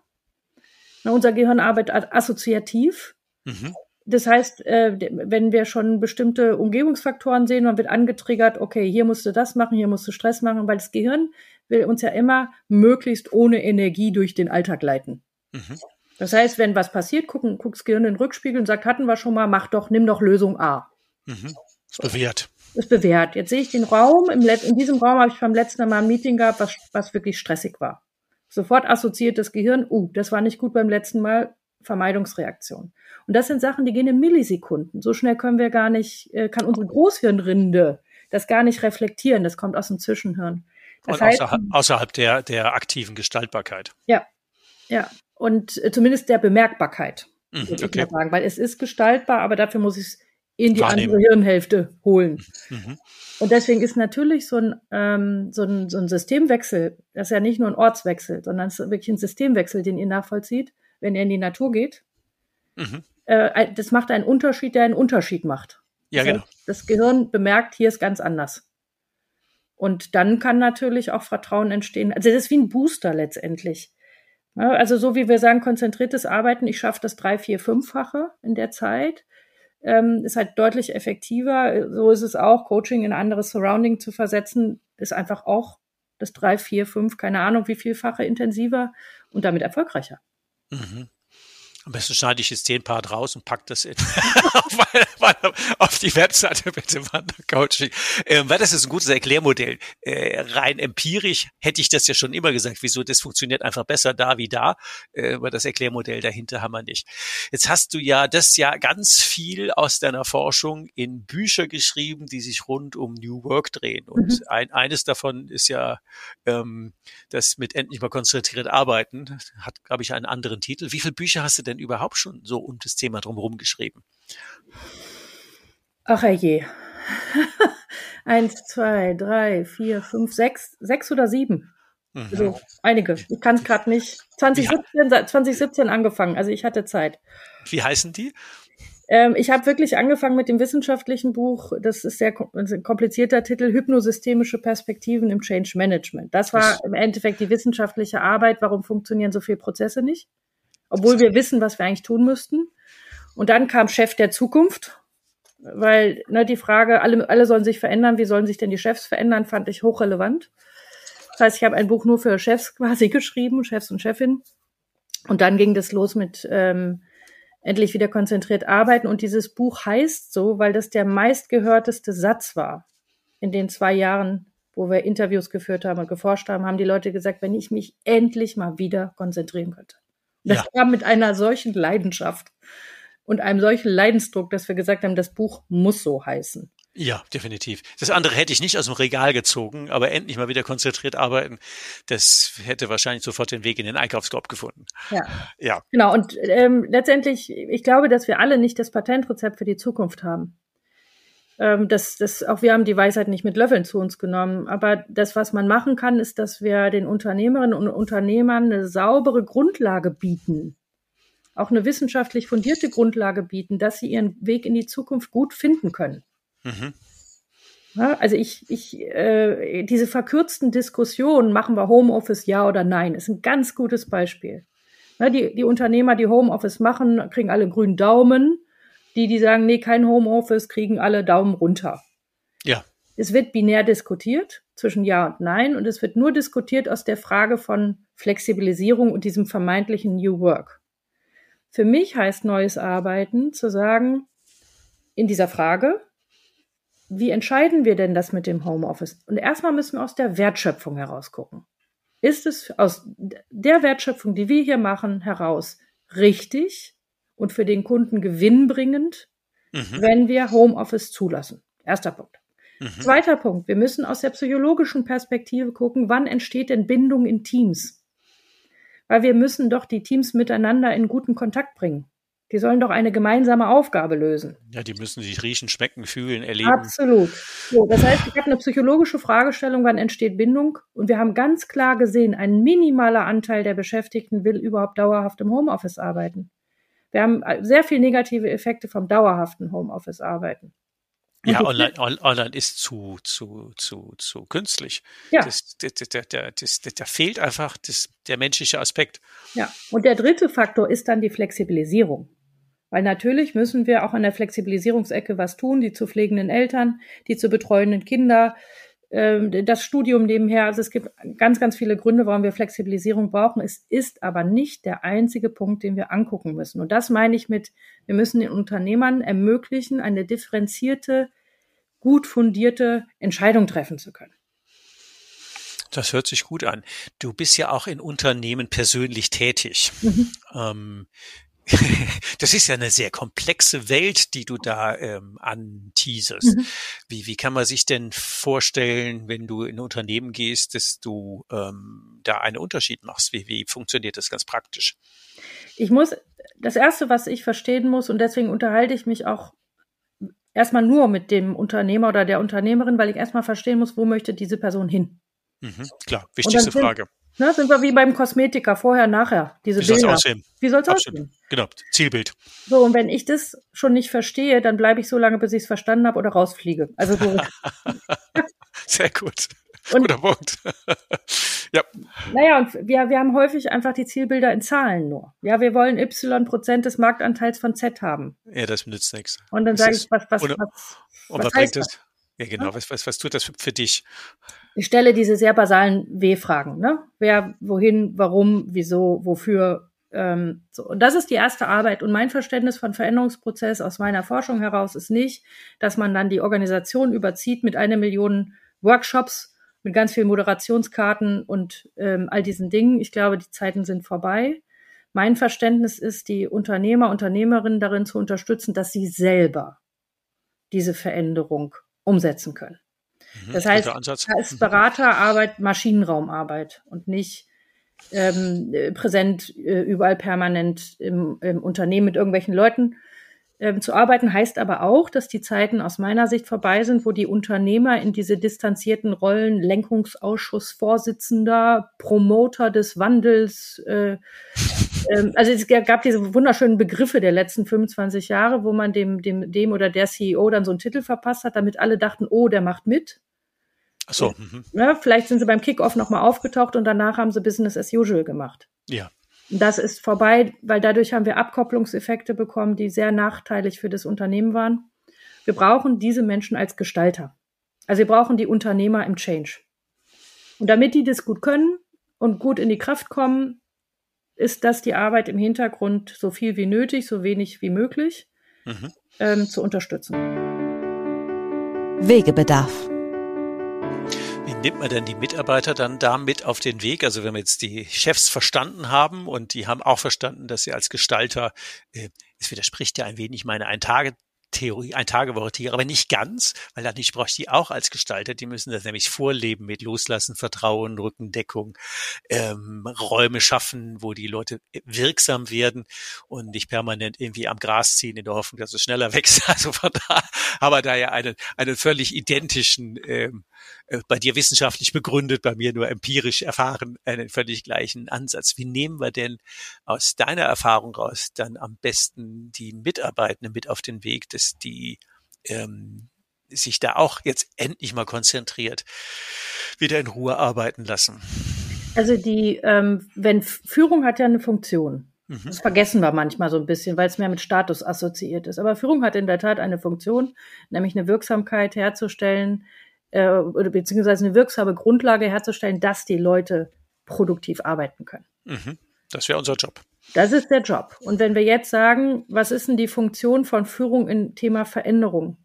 Na, unser Gehirn arbeitet assoziativ. Mhm. Das heißt, äh, wenn wir schon bestimmte Umgebungsfaktoren sehen, man wird angetriggert, okay, hier musst du das machen, hier musst du Stress machen, weil das Gehirn will uns ja immer möglichst ohne Energie durch den Alltag leiten. Mhm. Das heißt, wenn was passiert, gucken, guckt das Gehirn in den Rückspiegel und sagt, hatten wir schon mal, mach doch, nimm doch Lösung A. Mhm. Ist bewährt ist bewährt. Jetzt sehe ich den Raum. Im Let in diesem Raum habe ich beim letzten Mal ein Meeting gehabt, was, was wirklich stressig war. Sofort assoziiert das Gehirn, uh, das war nicht gut beim letzten Mal, Vermeidungsreaktion. Und das sind Sachen, die gehen in Millisekunden. So schnell können wir gar nicht, äh, kann unsere Großhirnrinde das gar nicht reflektieren. Das kommt aus dem Zwischenhirn. Das Und heißt, außerhalb, außerhalb der, der aktiven Gestaltbarkeit. Ja, ja. Und äh, zumindest der Bemerkbarkeit, mhm, würde okay. ich mal sagen. Weil es ist gestaltbar, aber dafür muss ich es in die Wahrnehmen. andere Hirnhälfte holen. Mhm. Und deswegen ist natürlich so ein, ähm, so, ein, so ein Systemwechsel, das ist ja nicht nur ein Ortswechsel, sondern es ist wirklich ein Systemwechsel, den ihr nachvollzieht, wenn ihr in die Natur geht. Mhm. Äh, das macht einen Unterschied, der einen Unterschied macht. Ja, das genau. das Gehirn bemerkt, hier ist ganz anders. Und dann kann natürlich auch Vertrauen entstehen. Also das ist wie ein Booster letztendlich. Also so wie wir sagen, konzentriertes Arbeiten, ich schaffe das drei, vier, fünffache in der Zeit, ähm, ist halt deutlich effektiver. So ist es auch, Coaching in anderes Surrounding zu versetzen, ist einfach auch das drei, vier, fünf, keine Ahnung, wie vielfache intensiver und damit erfolgreicher. Mhm. Am besten schneide ich jetzt den Part raus und pack das in, [LAUGHS] auf, auf, die Webseite bitte Wandercoaching. Ähm, weil das ist ein gutes Erklärmodell. Äh, rein empirisch hätte ich das ja schon immer gesagt. Wieso? Das funktioniert einfach besser da wie da. Äh, aber das Erklärmodell dahinter haben wir nicht. Jetzt hast du ja das ja ganz viel aus deiner Forschung in Bücher geschrieben, die sich rund um New Work drehen. Und mhm. ein, eines davon ist ja ähm, das mit endlich mal konzentriert arbeiten. Hat, glaube ich, einen anderen Titel. Wie viele Bücher hast du denn denn überhaupt schon so um das Thema drumherum geschrieben? Ach je. [LAUGHS] Eins, zwei, drei, vier, fünf, sechs, sechs oder sieben. Mhm. Also einige. Ich kann es gerade nicht. 2017, 2017 angefangen, also ich hatte Zeit. Wie heißen die? Ähm, ich habe wirklich angefangen mit dem wissenschaftlichen Buch. Das ist sehr ein komplizierter Titel, Hypnosystemische Perspektiven im Change Management. Das war im Endeffekt die wissenschaftliche Arbeit. Warum funktionieren so viele Prozesse nicht? Obwohl wir wissen, was wir eigentlich tun müssten. Und dann kam Chef der Zukunft, weil ne, die Frage, alle, alle sollen sich verändern, wie sollen sich denn die Chefs verändern, fand ich hochrelevant. Das heißt, ich habe ein Buch nur für Chefs [LAUGHS] quasi geschrieben, Chefs und Chefin. Und dann ging das los mit ähm, endlich wieder konzentriert arbeiten. Und dieses Buch heißt so, weil das der meistgehörteste Satz war in den zwei Jahren, wo wir Interviews geführt haben und geforscht haben, haben die Leute gesagt, wenn ich mich endlich mal wieder konzentrieren könnte. Das ja. kam mit einer solchen Leidenschaft und einem solchen Leidensdruck, dass wir gesagt haben, das Buch muss so heißen. Ja, definitiv. Das andere hätte ich nicht aus dem Regal gezogen, aber endlich mal wieder konzentriert arbeiten, das hätte wahrscheinlich sofort den Weg in den Einkaufskorb gefunden. Ja. Ja. Genau. Und ähm, letztendlich, ich glaube, dass wir alle nicht das Patentrezept für die Zukunft haben ähm, das, das, auch wir haben die Weisheit nicht mit Löffeln zu uns genommen. Aber das, was man machen kann, ist, dass wir den Unternehmerinnen und Unternehmern eine saubere Grundlage bieten. Auch eine wissenschaftlich fundierte Grundlage bieten, dass sie ihren Weg in die Zukunft gut finden können. Mhm. Ja, also ich, ich, äh, diese verkürzten Diskussionen, machen wir Homeoffice ja oder nein, ist ein ganz gutes Beispiel. Ja, die, die Unternehmer, die Homeoffice machen, kriegen alle grünen Daumen. Die, die sagen, nee, kein Homeoffice, kriegen alle Daumen runter. Ja. Es wird binär diskutiert zwischen Ja und Nein und es wird nur diskutiert aus der Frage von Flexibilisierung und diesem vermeintlichen New Work. Für mich heißt neues Arbeiten zu sagen, in dieser Frage, wie entscheiden wir denn das mit dem Homeoffice? Und erstmal müssen wir aus der Wertschöpfung heraus gucken. Ist es aus der Wertschöpfung, die wir hier machen, heraus richtig, und für den Kunden gewinnbringend, mhm. wenn wir Homeoffice zulassen. Erster Punkt. Mhm. Zweiter Punkt. Wir müssen aus der psychologischen Perspektive gucken, wann entsteht denn Bindung in Teams? Weil wir müssen doch die Teams miteinander in guten Kontakt bringen. Die sollen doch eine gemeinsame Aufgabe lösen. Ja, die müssen sich riechen, schmecken, fühlen, erleben. Absolut. So, das heißt, ich habe eine psychologische Fragestellung, wann entsteht Bindung? Und wir haben ganz klar gesehen, ein minimaler Anteil der Beschäftigten will überhaupt dauerhaft im Homeoffice arbeiten. Wir haben äh, sehr viel negative Effekte vom dauerhaften Homeoffice-Arbeiten. Ja, online, online ist zu, zu, zu, zu künstlich. Ja. Das, das, das, das, das, da fehlt einfach das, der menschliche Aspekt. Ja, und der dritte Faktor ist dann die Flexibilisierung. Weil natürlich müssen wir auch an der Flexibilisierungsecke was tun, die zu pflegenden Eltern, die zu betreuenden Kinder, ähm, das Studium nebenher. Also es gibt ganz, ganz viele Gründe, warum wir Flexibilisierung brauchen. Es ist aber nicht der einzige Punkt, den wir angucken müssen. Und das meine ich mit, wir müssen den Unternehmern ermöglichen, eine differenzierte, gut fundierte Entscheidung treffen zu können. Das hört sich gut an. Du bist ja auch in Unternehmen persönlich tätig. Mhm. Ähm, [LAUGHS] das ist ja eine sehr komplexe Welt, die du da ähm, anteaserst. Mhm. Wie, wie kann man sich denn vorstellen, wenn du in ein Unternehmen gehst, dass du ähm, da einen Unterschied machst? Wie, wie funktioniert das ganz praktisch? Ich muss, das Erste, was ich verstehen muss, und deswegen unterhalte ich mich auch erstmal nur mit dem Unternehmer oder der Unternehmerin, weil ich erstmal verstehen muss, wo möchte diese Person hin. Mhm, klar, wichtigste Frage. Ne, sind wir wie beim Kosmetiker, vorher, nachher, diese wie Bilder. Aussehen? Wie soll es aussehen? Genau, Zielbild. So, und wenn ich das schon nicht verstehe, dann bleibe ich so lange, bis ich es verstanden habe oder rausfliege. Also so. [LAUGHS] Sehr gut. Und, Guter Punkt. [LAUGHS] ja. Naja, und wir, wir haben häufig einfach die Zielbilder in Zahlen nur. Ja, wir wollen Y Prozent des Marktanteils von Z haben. Ja, das nützt nichts. Und dann sage ich, was, was, und, was, und was, bringt das? Ja, genau. Was, was, was tut das für, für dich? Ich stelle diese sehr basalen W-Fragen. Ne? Wer, wohin, warum, wieso, wofür, ähm, so. Und das ist die erste Arbeit. Und mein Verständnis von Veränderungsprozess aus meiner Forschung heraus ist nicht, dass man dann die Organisation überzieht mit einer Million Workshops, mit ganz vielen Moderationskarten und ähm, all diesen Dingen. Ich glaube, die Zeiten sind vorbei. Mein Verständnis ist, die Unternehmer, Unternehmerinnen darin zu unterstützen, dass sie selber diese Veränderung umsetzen können. Mhm, das heißt, da ist Beraterarbeit Maschinenraumarbeit und nicht ähm, präsent äh, überall permanent im, im Unternehmen mit irgendwelchen Leuten ähm, zu arbeiten. Heißt aber auch, dass die Zeiten aus meiner Sicht vorbei sind, wo die Unternehmer in diese distanzierten Rollen Lenkungsausschussvorsitzender, Promoter des Wandels, äh, ähm, also es gab diese wunderschönen Begriffe der letzten 25 Jahre, wo man dem, dem, dem oder der CEO dann so einen Titel verpasst hat, damit alle dachten, oh, der macht mit. Ach so. Mhm. Ja, vielleicht sind sie beim Kickoff nochmal aufgetaucht und danach haben sie Business as usual gemacht. Ja. Das ist vorbei, weil dadurch haben wir Abkopplungseffekte bekommen, die sehr nachteilig für das Unternehmen waren. Wir brauchen diese Menschen als Gestalter. Also wir brauchen die Unternehmer im Change. Und damit die das gut können und gut in die Kraft kommen, ist das die Arbeit im Hintergrund so viel wie nötig, so wenig wie möglich mhm. ähm, zu unterstützen. Wegebedarf nimmt man denn die Mitarbeiter dann da mit auf den Weg? Also wenn wir jetzt die Chefs verstanden haben und die haben auch verstanden, dass sie als Gestalter, äh, es widerspricht ja ein wenig meine ein Tage Theorie, ein Tagewoche Theorie, aber nicht ganz, weil natürlich brauche ich die auch als Gestalter. Die müssen das nämlich vorleben mit Loslassen, Vertrauen, Rückendeckung, ähm, Räume schaffen, wo die Leute wirksam werden und nicht permanent irgendwie am Gras ziehen in der Hoffnung, dass es schneller [LAUGHS] wächst. Also von da, aber da ja einen, einen völlig identischen, ähm, äh, bei dir wissenschaftlich begründet, bei mir nur empirisch erfahren, einen völlig gleichen Ansatz. Wie nehmen wir denn aus deiner Erfahrung raus dann am besten die Mitarbeitenden mit auf den Weg, dass die ähm, sich da auch jetzt endlich mal konzentriert wieder in Ruhe arbeiten lassen? Also die, ähm, wenn Führung hat ja eine Funktion. Mhm. Das vergessen wir manchmal so ein bisschen, weil es mehr mit Status assoziiert ist. Aber Führung hat in der Tat eine Funktion, nämlich eine Wirksamkeit herzustellen, äh, oder beziehungsweise eine wirksame Grundlage herzustellen, dass die Leute produktiv arbeiten können. Mhm. Das wäre unser Job. Das ist der Job. Und wenn wir jetzt sagen, was ist denn die Funktion von Führung im Thema Veränderung?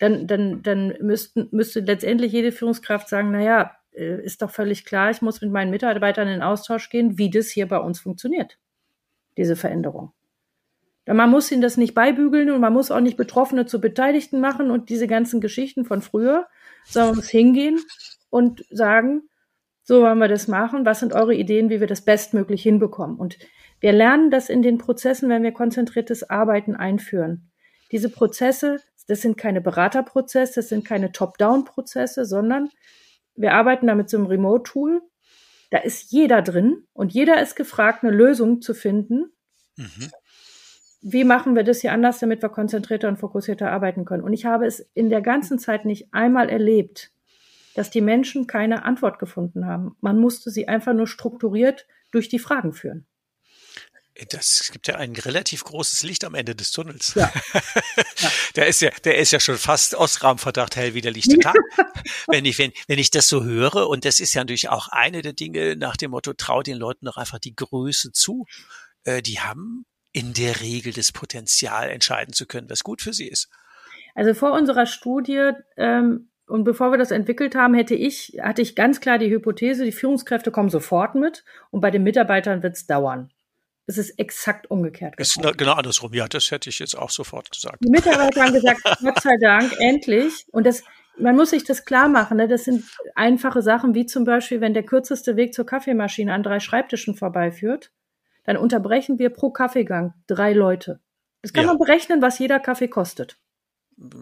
Dann, dann, dann müssten, müsste letztendlich jede Führungskraft sagen, naja, äh, ist doch völlig klar, ich muss mit meinen Mitarbeitern in Austausch gehen, wie das hier bei uns funktioniert, diese Veränderung. Man muss ihnen das nicht beibügeln und man muss auch nicht Betroffene zu Beteiligten machen und diese ganzen Geschichten von früher, sondern man muss hingehen und sagen, so wollen wir das machen, was sind eure Ideen, wie wir das bestmöglich hinbekommen. Und wir lernen das in den Prozessen, wenn wir konzentriertes Arbeiten einführen. Diese Prozesse, das sind keine Beraterprozesse, das sind keine Top-Down-Prozesse, sondern wir arbeiten da mit so einem Remote-Tool. Da ist jeder drin und jeder ist gefragt, eine Lösung zu finden. Mhm wie machen wir das hier anders, damit wir konzentrierter und fokussierter arbeiten können? Und ich habe es in der ganzen Zeit nicht einmal erlebt, dass die Menschen keine Antwort gefunden haben. Man musste sie einfach nur strukturiert durch die Fragen führen. Das gibt ja ein relativ großes Licht am Ende des Tunnels. Ja. ja. [LAUGHS] der ist ja, der ist ja schon fast Ostrahmenverdacht hell wie der lichte Tag. [LAUGHS] wenn ich, wenn, wenn ich das so höre, und das ist ja natürlich auch eine der Dinge nach dem Motto, trau den Leuten doch einfach die Größe zu. Äh, die haben in der Regel das Potenzial entscheiden zu können, was gut für sie ist? Also vor unserer Studie ähm, und bevor wir das entwickelt haben, hätte ich, hatte ich ganz klar die Hypothese, die Führungskräfte kommen sofort mit und bei den Mitarbeitern wird es dauern. Es ist exakt umgekehrt. Ist genau andersrum. Ja, das hätte ich jetzt auch sofort gesagt. Die Mitarbeiter haben gesagt, [LAUGHS] Gott sei Dank, endlich. Und das, man muss sich das klar machen. Ne? Das sind einfache Sachen, wie zum Beispiel, wenn der kürzeste Weg zur Kaffeemaschine an drei Schreibtischen vorbeiführt, dann unterbrechen wir pro Kaffeegang drei Leute. Das kann ja. man berechnen, was jeder Kaffee kostet.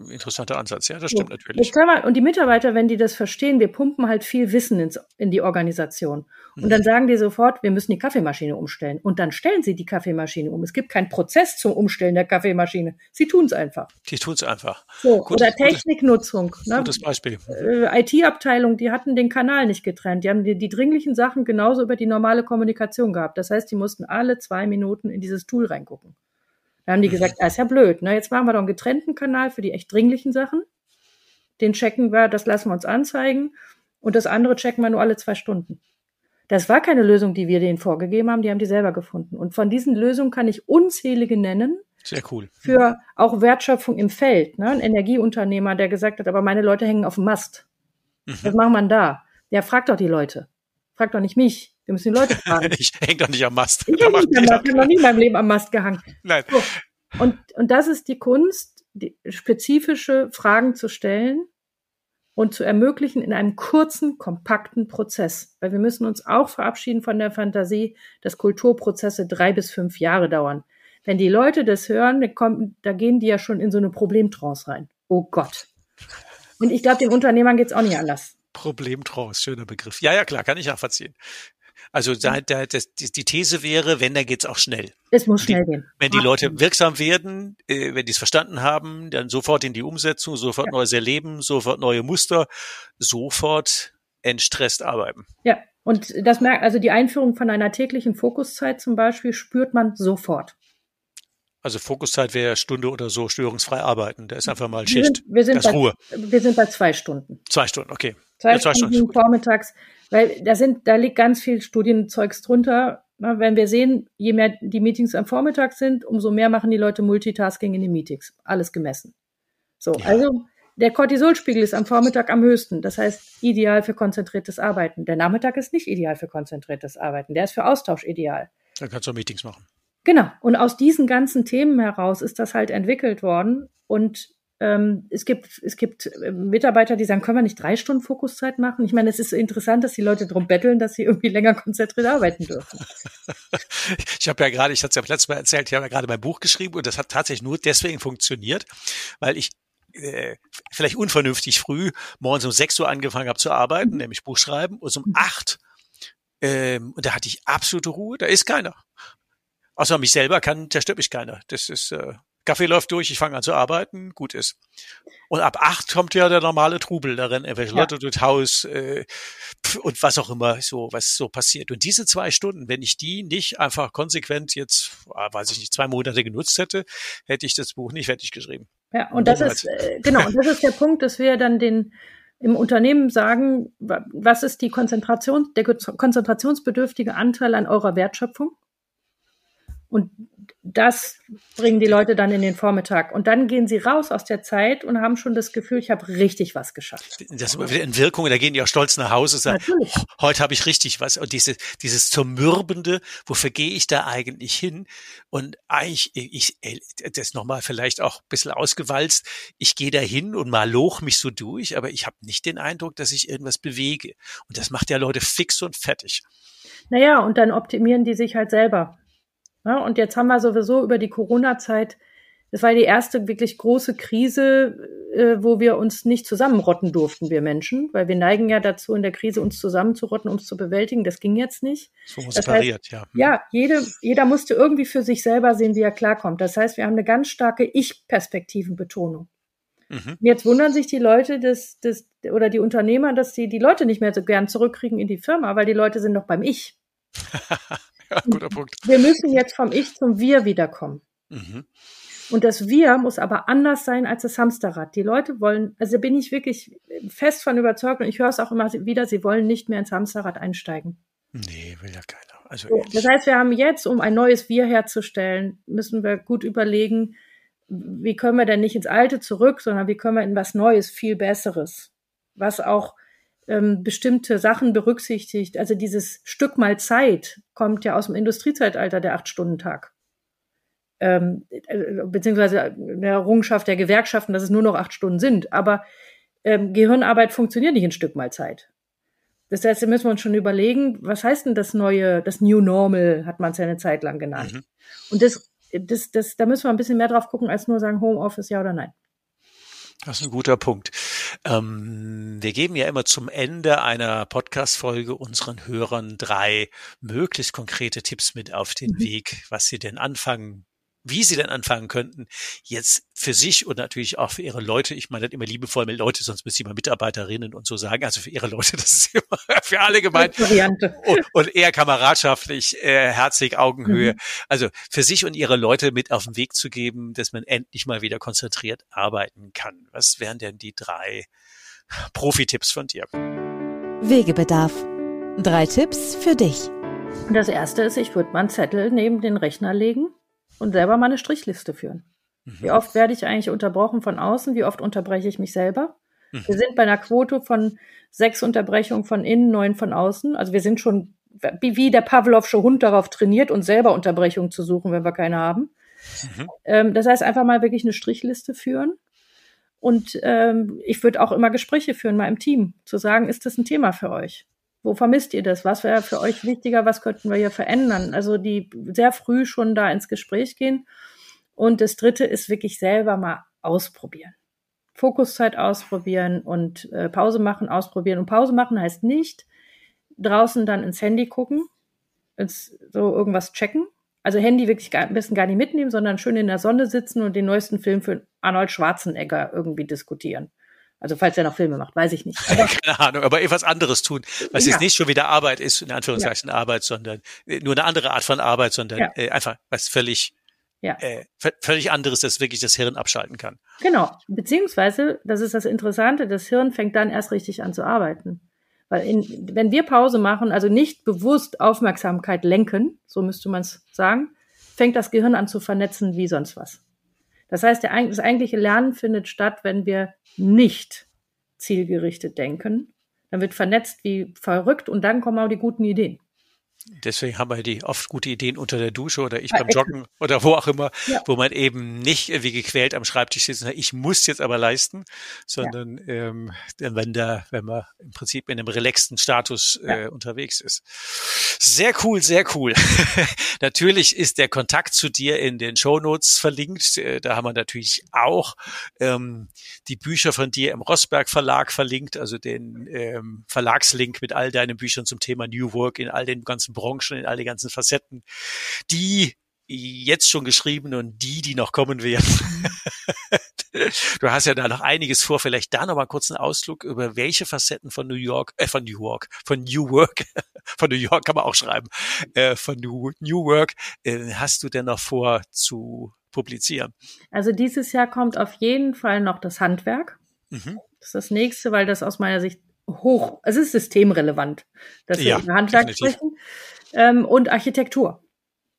Interessanter Ansatz, ja, das stimmt so, natürlich. Wir, und die Mitarbeiter, wenn die das verstehen, wir pumpen halt viel Wissen ins, in die Organisation. Und mhm. dann sagen die sofort, wir müssen die Kaffeemaschine umstellen. Und dann stellen sie die Kaffeemaschine um. Es gibt keinen Prozess zum Umstellen der Kaffeemaschine. Sie tun es einfach. Die tun es einfach. So, Gut, oder Techniknutzung. Gutes, ne? gutes Beispiel. Äh, IT-Abteilung, die hatten den Kanal nicht getrennt. Die haben die, die dringlichen Sachen genauso über die normale Kommunikation gehabt. Das heißt, die mussten alle zwei Minuten in dieses Tool reingucken. Da haben die mhm. gesagt, ah, ist ja blöd, ne? Jetzt machen wir doch einen getrennten Kanal für die echt dringlichen Sachen. Den checken wir, das lassen wir uns anzeigen. Und das andere checken wir nur alle zwei Stunden. Das war keine Lösung, die wir denen vorgegeben haben, die haben die selber gefunden. Und von diesen Lösungen kann ich unzählige nennen. Sehr cool. Für auch Wertschöpfung im Feld. Ne? Ein Energieunternehmer, der gesagt hat, aber meine Leute hängen auf dem Mast. Mhm. Was macht man da? Ja, fragt doch die Leute. Fragt doch nicht mich. Wir müssen die Leute [LAUGHS] fragen. ich hänge doch nicht am Mast. Ich hänge nicht am Mast. Ich habe noch nie in meinem Leben am Mast gehangen. Nein. So. Und, und das ist die Kunst, die spezifische Fragen zu stellen und zu ermöglichen in einem kurzen, kompakten Prozess. Weil wir müssen uns auch verabschieden von der Fantasie, dass Kulturprozesse drei bis fünf Jahre dauern. Wenn die Leute das hören, da, kommen, da gehen die ja schon in so eine Problemtrance rein. Oh Gott. Und ich glaube, den Unternehmern geht's auch nicht anders. Problemtrance, schöner Begriff. Ja, ja, klar, kann ich auch verziehen. Also da, da, das, die These wäre, wenn, dann geht's auch schnell. Es muss schnell die, gehen. Wenn die Leute wirksam werden, äh, wenn die es verstanden haben, dann sofort in die Umsetzung, sofort ja. neues Erleben, sofort neue Muster, sofort entstresst arbeiten. Ja, und das merkt, also die Einführung von einer täglichen Fokuszeit zum Beispiel spürt man sofort. Also Fokuszeit wäre Stunde oder so störungsfrei arbeiten. Da ist einfach mal Schicht. Wir sind, wir sind bei, Ruhe. Wir sind bei zwei Stunden. Zwei Stunden, okay. Zwei, ja, zwei Stunden, Stunden vormittags, weil da sind, da liegt ganz viel Studienzeugs drunter. Na, wenn wir sehen, je mehr die Meetings am Vormittag sind, umso mehr machen die Leute Multitasking in den Meetings. Alles gemessen. So, ja. also der Cortisolspiegel ist am Vormittag am höchsten. Das heißt, ideal für konzentriertes Arbeiten. Der Nachmittag ist nicht ideal für konzentriertes Arbeiten. Der ist für Austausch ideal. Dann kannst du Meetings machen. Genau. Und aus diesen ganzen Themen heraus ist das halt entwickelt worden. Und es gibt, es gibt äh, Mitarbeiter, die sagen, können wir nicht drei Stunden Fokuszeit machen? Ich meine, es ist interessant, dass die Leute darum betteln, dass sie irgendwie länger konzentriert arbeiten dürfen. [LAUGHS] ich habe ja gerade, ich hatte es ja letztes Mal erzählt, ich habe ja gerade mein Buch geschrieben und das hat tatsächlich nur deswegen funktioniert, weil ich äh, vielleicht unvernünftig früh morgens um sechs Uhr angefangen habe zu arbeiten, mhm. nämlich Buch schreiben, und um mhm. acht ähm, und da hatte ich absolute Ruhe, da ist keiner. Außer mich selber kann, da stört mich keiner. Das ist äh, Kaffee läuft durch, ich fange an zu arbeiten, gut ist. Und ab acht kommt ja der normale Trubel darin, irgendwelche ja. Leute durchs Haus äh, und was auch immer so, was so passiert. Und diese zwei Stunden, wenn ich die nicht einfach konsequent jetzt, ah, weiß ich nicht, zwei Monate genutzt hätte, hätte ich das Buch nicht fertig geschrieben. Ja, und, und das ist, äh, genau, und das ist der Punkt, dass wir dann den im Unternehmen sagen, was ist die Konzentration, der konzentrationsbedürftige Anteil an eurer Wertschöpfung? Und das bringen die Leute dann in den Vormittag. Und dann gehen sie raus aus der Zeit und haben schon das Gefühl, ich habe richtig was geschafft. Das ist in Wirkung, da gehen die auch stolz nach Hause und sagen, oh, heute habe ich richtig was. Und diese, dieses Zermürbende, wofür gehe ich da eigentlich hin? Und eigentlich, ich, das nochmal vielleicht auch ein bisschen ausgewalzt, ich gehe da hin und mal loch mich so durch, aber ich habe nicht den Eindruck, dass ich irgendwas bewege. Und das macht ja Leute fix und fertig. Naja, und dann optimieren die sich halt selber. Ja, und jetzt haben wir sowieso über die Corona-Zeit, das war die erste wirklich große Krise, äh, wo wir uns nicht zusammenrotten durften, wir Menschen, weil wir neigen ja dazu, in der Krise uns zusammenzurotten, um es zu bewältigen. Das ging jetzt nicht. So das heißt, ja. Hm. Ja, jede, jeder musste irgendwie für sich selber sehen, wie er klarkommt. Das heißt, wir haben eine ganz starke Ich-Perspektivenbetonung. Mhm. Jetzt wundern sich die Leute dass, dass, oder die Unternehmer, dass sie die Leute nicht mehr so gern zurückkriegen in die Firma, weil die Leute sind noch beim Ich. [LAUGHS] [LAUGHS] Ja, guter Punkt. Wir müssen jetzt vom Ich zum Wir wiederkommen. Mhm. Und das Wir muss aber anders sein als das Hamsterrad. Die Leute wollen, also bin ich wirklich fest von überzeugt und ich höre es auch immer wieder, sie wollen nicht mehr ins Hamsterrad einsteigen. Nee, will ja keiner. Also so, das heißt, wir haben jetzt, um ein neues Wir herzustellen, müssen wir gut überlegen, wie können wir denn nicht ins Alte zurück, sondern wie können wir in was Neues, viel Besseres, was auch ähm, bestimmte Sachen berücksichtigt. Also dieses Stück mal Zeit kommt ja aus dem Industriezeitalter, der Acht-Stunden-Tag. Ähm, äh, beziehungsweise eine Errungenschaft der Gewerkschaften, dass es nur noch acht Stunden sind. Aber ähm, Gehirnarbeit funktioniert nicht in Stück mal Zeit. Das heißt, da müssen wir uns schon überlegen, was heißt denn das neue, das New Normal, hat man es ja eine Zeit lang genannt. Mhm. Und das, das, das, da müssen wir ein bisschen mehr drauf gucken, als nur sagen Homeoffice ja oder nein. Das ist ein guter Punkt. Ähm, wir geben ja immer zum Ende einer Podcast-Folge unseren Hörern drei möglichst konkrete Tipps mit auf den mhm. Weg, was sie denn anfangen wie sie denn anfangen könnten, jetzt für sich und natürlich auch für ihre Leute, ich meine das immer liebevoll mit Leute, sonst müsste ich mal Mitarbeiterinnen und so sagen, also für ihre Leute, [LAUGHS] das ist immer für alle gemeint und, und, eher kameradschaftlich, äh, herzig, Augenhöhe, mhm. also für sich und ihre Leute mit auf den Weg zu geben, dass man endlich mal wieder konzentriert arbeiten kann. Was wären denn die drei Profi-Tipps von dir? Wegebedarf. Drei Tipps für dich. Das erste ist, ich würde mal einen Zettel neben den Rechner legen und selber mal eine Strichliste führen. Mhm. Wie oft werde ich eigentlich unterbrochen von außen? Wie oft unterbreche ich mich selber? Mhm. Wir sind bei einer Quote von sechs Unterbrechungen von innen, neun von außen. Also wir sind schon wie der Pavlovsche Hund darauf trainiert, uns selber Unterbrechungen zu suchen, wenn wir keine haben. Mhm. Ähm, das heißt, einfach mal wirklich eine Strichliste führen. Und ähm, ich würde auch immer Gespräche führen, mal im Team, zu sagen, ist das ein Thema für euch? Wo vermisst ihr das? Was wäre für euch wichtiger? Was könnten wir hier verändern? Also die sehr früh schon da ins Gespräch gehen. Und das dritte ist wirklich selber mal ausprobieren. Fokuszeit ausprobieren und äh, Pause machen, ausprobieren. Und Pause machen heißt nicht draußen dann ins Handy gucken, ins, so irgendwas checken. Also Handy wirklich gar, am besten gar nicht mitnehmen, sondern schön in der Sonne sitzen und den neuesten Film für Arnold Schwarzenegger irgendwie diskutieren. Also falls er noch Filme macht, weiß ich nicht. [LAUGHS] Keine Ahnung, aber etwas anderes tun, was ja. jetzt nicht schon wieder Arbeit ist, in Anführungszeichen ja. Arbeit, sondern äh, nur eine andere Art von Arbeit, sondern ja. äh, einfach was völlig äh, völlig anderes, das wirklich das Hirn abschalten kann. Genau, beziehungsweise, das ist das Interessante, das Hirn fängt dann erst richtig an zu arbeiten. Weil in, wenn wir Pause machen, also nicht bewusst Aufmerksamkeit lenken, so müsste man es sagen, fängt das Gehirn an zu vernetzen wie sonst was. Das heißt, der, das eigentliche Lernen findet statt, wenn wir nicht zielgerichtet denken. Dann wird vernetzt wie verrückt und dann kommen auch die guten Ideen. Deswegen haben wir die oft gute Ideen unter der Dusche oder ich beim Joggen oder wo auch immer, ja. wo man eben nicht wie gequält am Schreibtisch sitzt und sagt, ich muss jetzt aber leisten, sondern ja. ähm, wenn da, wenn man im Prinzip in einem relaxten Status äh, ja. unterwegs ist. Sehr cool, sehr cool. [LAUGHS] natürlich ist der Kontakt zu dir in den Shownotes verlinkt. Äh, da haben wir natürlich auch ähm, die Bücher von dir im Rossberg Verlag verlinkt, also den ähm, Verlagslink mit all deinen Büchern zum Thema New Work in all den ganzen Branchen, in all den ganzen Facetten, die jetzt schon geschrieben und die, die noch kommen werden. [LAUGHS] du hast ja da noch einiges vor. Vielleicht da noch mal kurz einen Ausflug über welche Facetten von New York, äh, von New York, von New Work, [LAUGHS] von New York kann man auch schreiben, äh, von New, New Work äh, hast du denn noch vor zu publizieren? Also dieses Jahr kommt auf jeden Fall noch das Handwerk. Mhm. Das ist das nächste, weil das aus meiner Sicht hoch, es ist systemrelevant, dass wir ja, über Handwerk definitiv. sprechen. Ähm, und Architektur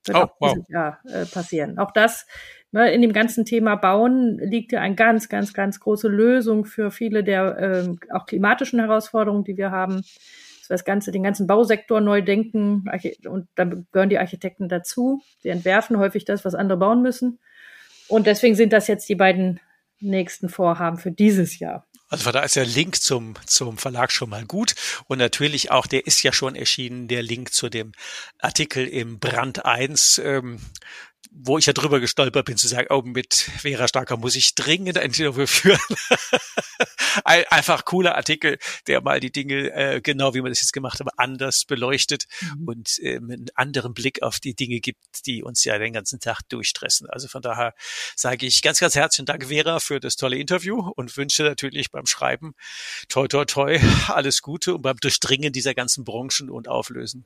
wird oh, auch wow. Jahr äh, passieren. Auch das, ne, in dem ganzen Thema Bauen liegt ja eine ganz, ganz, ganz große Lösung für viele der ähm, auch klimatischen Herausforderungen, die wir haben. Dass wir das Ganze, den ganzen Bausektor neu denken und dann gehören die Architekten dazu. Sie entwerfen häufig das, was andere bauen müssen. Und deswegen sind das jetzt die beiden nächsten Vorhaben für dieses Jahr. Also da ist der Link zum, zum Verlag schon mal gut. Und natürlich auch, der ist ja schon erschienen, der Link zu dem Artikel im Brand 1, ähm, wo ich ja drüber gestolpert bin, zu sagen, oh, mit Vera Starker muss ich dringend ein Interview führen. [LAUGHS] Einfach cooler Artikel, der mal die Dinge, äh, genau wie man das jetzt gemacht hat, anders beleuchtet mhm. und äh, einen anderen Blick auf die Dinge gibt, die uns ja den ganzen Tag durchstressen. Also von daher sage ich ganz, ganz herzlichen Dank, Vera, für das tolle Interview und wünsche natürlich beim Schreiben toi, toi, toi, alles Gute und beim Durchdringen dieser ganzen Branchen und Auflösen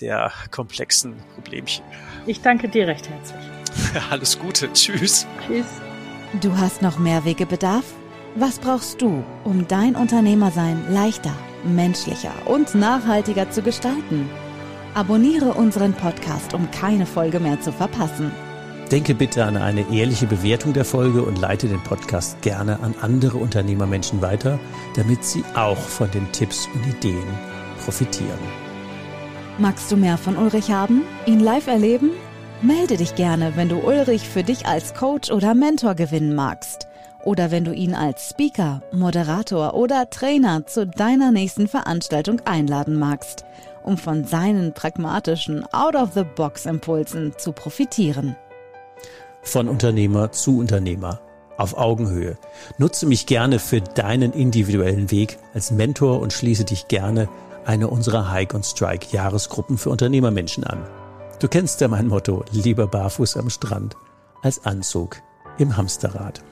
der komplexen Problemchen. Ich danke dir recht herzlich. [LAUGHS] Alles Gute. Tschüss. Tschüss. Du hast noch mehr Wegebedarf? Was brauchst du, um dein Unternehmersein leichter, menschlicher und nachhaltiger zu gestalten? Abonniere unseren Podcast, um keine Folge mehr zu verpassen. Denke bitte an eine ehrliche Bewertung der Folge und leite den Podcast gerne an andere Unternehmermenschen weiter, damit sie auch von den Tipps und Ideen profitieren. Magst du mehr von Ulrich haben? Ihn live erleben? Melde dich gerne, wenn du Ulrich für dich als Coach oder Mentor gewinnen magst. Oder wenn du ihn als Speaker, Moderator oder Trainer zu deiner nächsten Veranstaltung einladen magst, um von seinen pragmatischen Out-of-the-Box-Impulsen zu profitieren. Von Unternehmer zu Unternehmer. auf Augenhöhe. Nutze mich gerne für deinen individuellen Weg als Mentor und schließe dich gerne eine unserer Hike und Strike Jahresgruppen für Unternehmermenschen an. Du kennst ja mein Motto, lieber barfuß am Strand als Anzug im Hamsterrad.